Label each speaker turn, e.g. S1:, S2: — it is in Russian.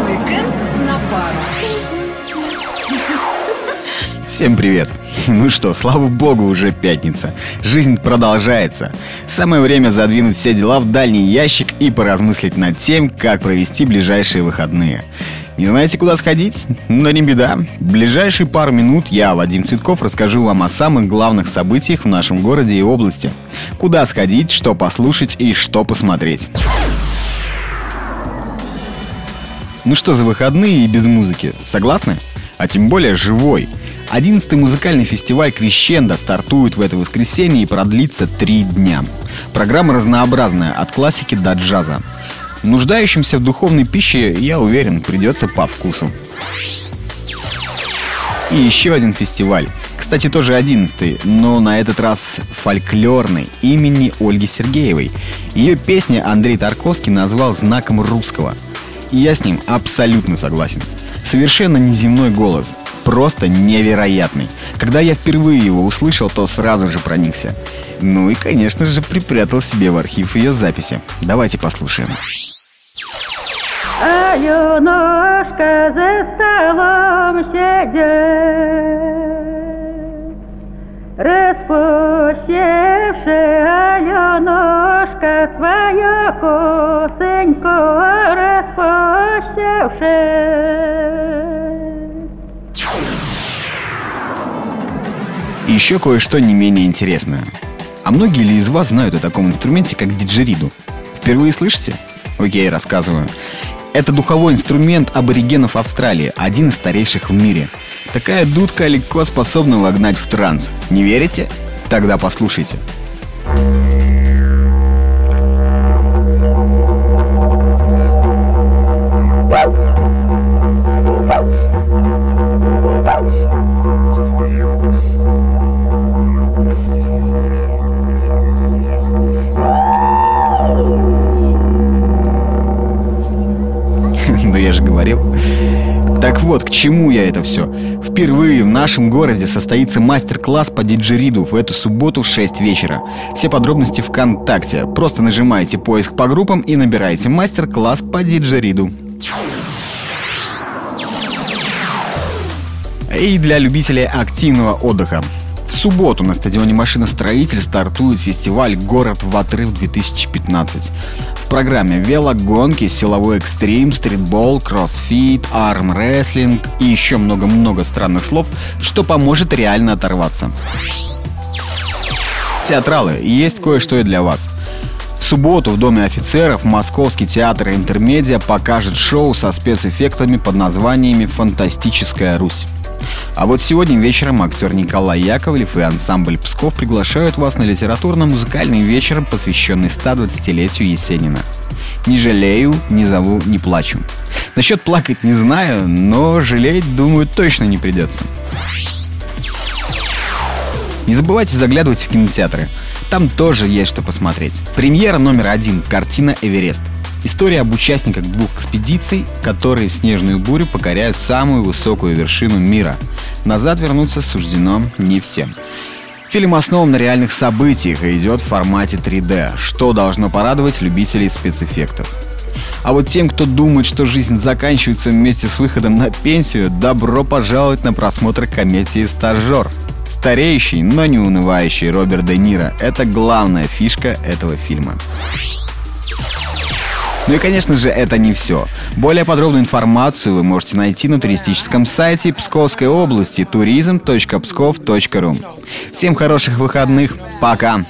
S1: Уикенд на пару.
S2: Всем привет! Ну что, слава богу, уже пятница. Жизнь продолжается. Самое время задвинуть все дела в дальний ящик и поразмыслить над тем, как провести ближайшие выходные. Не знаете, куда сходить? Но не беда. В ближайшие пару минут я, Вадим Цветков, расскажу вам о самых главных событиях в нашем городе и области. Куда сходить, что послушать и что посмотреть. Ну что за выходные и без музыки? Согласны? А тем более живой. Одиннадцатый музыкальный фестиваль «Крещендо» стартует в это воскресенье и продлится три дня. Программа разнообразная, от классики до джаза. Нуждающимся в духовной пище, я уверен, придется по вкусу. И еще один фестиваль. Кстати, тоже одиннадцатый, но на этот раз фольклорный, имени Ольги Сергеевой. Ее песни Андрей Тарковский назвал знаком русского. И я с ним абсолютно согласен. Совершенно неземной голос, просто невероятный. Когда я впервые его услышал, то сразу же проникся. Ну и, конечно же, припрятал себе в архив ее записи. Давайте послушаем.
S3: Аленушка за столом сидит, Распустившая Аленушка свою косыньку
S2: И еще кое-что не менее интересное. А многие ли из вас знают о таком инструменте, как диджериду? Впервые слышите? Окей, рассказываю. Это духовой инструмент аборигенов Австралии, один из старейших в мире. Такая дудка легко способна вогнать в транс. Не верите? Тогда послушайте. Да я же говорил. Так вот, к чему я это все? Впервые в нашем городе состоится мастер-класс по диджериду в эту субботу в 6 вечера. Все подробности ВКонтакте. Просто нажимаете поиск по группам и набираете мастер-класс по диджериду. И для любителей активного отдыха. В субботу на стадионе машиностроитель стартует фестиваль «Город в отрыв-2015». В программе велогонки, силовой экстрим, стритбол, кроссфит, армрестлинг и еще много-много странных слов, что поможет реально оторваться. Театралы, есть кое-что и для вас. В субботу в Доме офицеров Московский театр Интермедиа покажет шоу со спецэффектами под названиями «Фантастическая Русь». А вот сегодня вечером актер Николай Яковлев и ансамбль Псков приглашают вас на литературно-музыкальный вечер, посвященный 120-летию Есенина. Не жалею, не зову, не плачу. Насчет плакать не знаю, но жалеть, думаю, точно не придется. Не забывайте заглядывать в кинотеатры. Там тоже есть что посмотреть. Премьера номер один – картина «Эверест». История об участниках двух экспедиций, которые в снежную бурю покоряют самую высокую вершину мира. Назад вернуться суждено не всем. Фильм основан на реальных событиях и идет в формате 3D, что должно порадовать любителей спецэффектов. А вот тем, кто думает, что жизнь заканчивается вместе с выходом на пенсию, добро пожаловать на просмотр комедии «Стажер». Стареющий, но не унывающий Роберт Де Ниро – это главная фишка этого фильма. Ну и, конечно же, это не все. Более подробную информацию вы можете найти на туристическом сайте Псковской области turism.pskov.ru Всем хороших выходных. Пока!